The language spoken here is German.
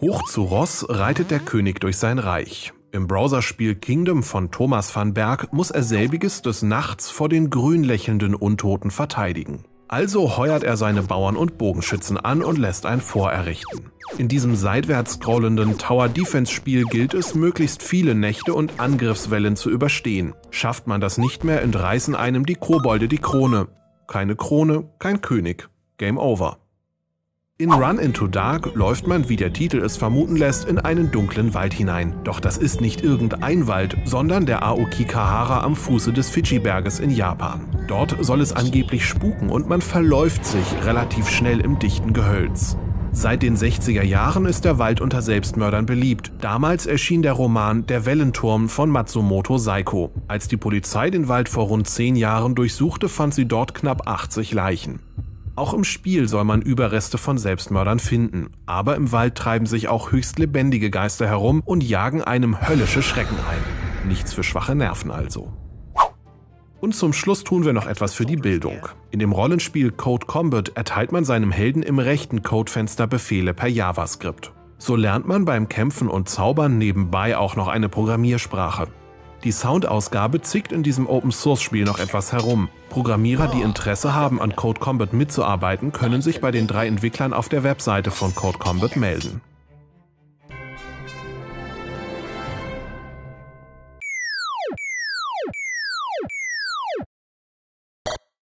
Hoch zu Ross reitet der König durch sein Reich. Im Browserspiel Kingdom von Thomas van Berg muss er selbiges des Nachts vor den grün lächelnden Untoten verteidigen. Also heuert er seine Bauern und Bogenschützen an und lässt ein Fort errichten. In diesem seitwärts scrollenden Tower-Defense-Spiel gilt es, möglichst viele Nächte und Angriffswellen zu überstehen. Schafft man das nicht mehr, entreißen einem die Kobolde die Krone. Keine Krone, kein König. Game over. In Run into Dark läuft man, wie der Titel es vermuten lässt, in einen dunklen Wald hinein. Doch das ist nicht irgendein Wald, sondern der Aokigahara am Fuße des Fidschi-Berges in Japan. Dort soll es angeblich spuken und man verläuft sich relativ schnell im dichten Gehölz. Seit den 60er Jahren ist der Wald unter Selbstmördern beliebt. Damals erschien der Roman Der Wellenturm von Matsumoto Saiko. Als die Polizei den Wald vor rund zehn Jahren durchsuchte, fand sie dort knapp 80 Leichen. Auch im Spiel soll man Überreste von Selbstmördern finden, aber im Wald treiben sich auch höchst lebendige Geister herum und jagen einem höllische Schrecken ein. Nichts für schwache Nerven also. Und zum Schluss tun wir noch etwas für die Bildung. In dem Rollenspiel Code Combat erteilt man seinem Helden im rechten Codefenster Befehle per JavaScript. So lernt man beim Kämpfen und Zaubern nebenbei auch noch eine Programmiersprache. Die Soundausgabe zickt in diesem Open-Source-Spiel noch etwas herum. Programmierer, die Interesse haben, an Code Combat mitzuarbeiten, können sich bei den drei Entwicklern auf der Webseite von Code Combat melden.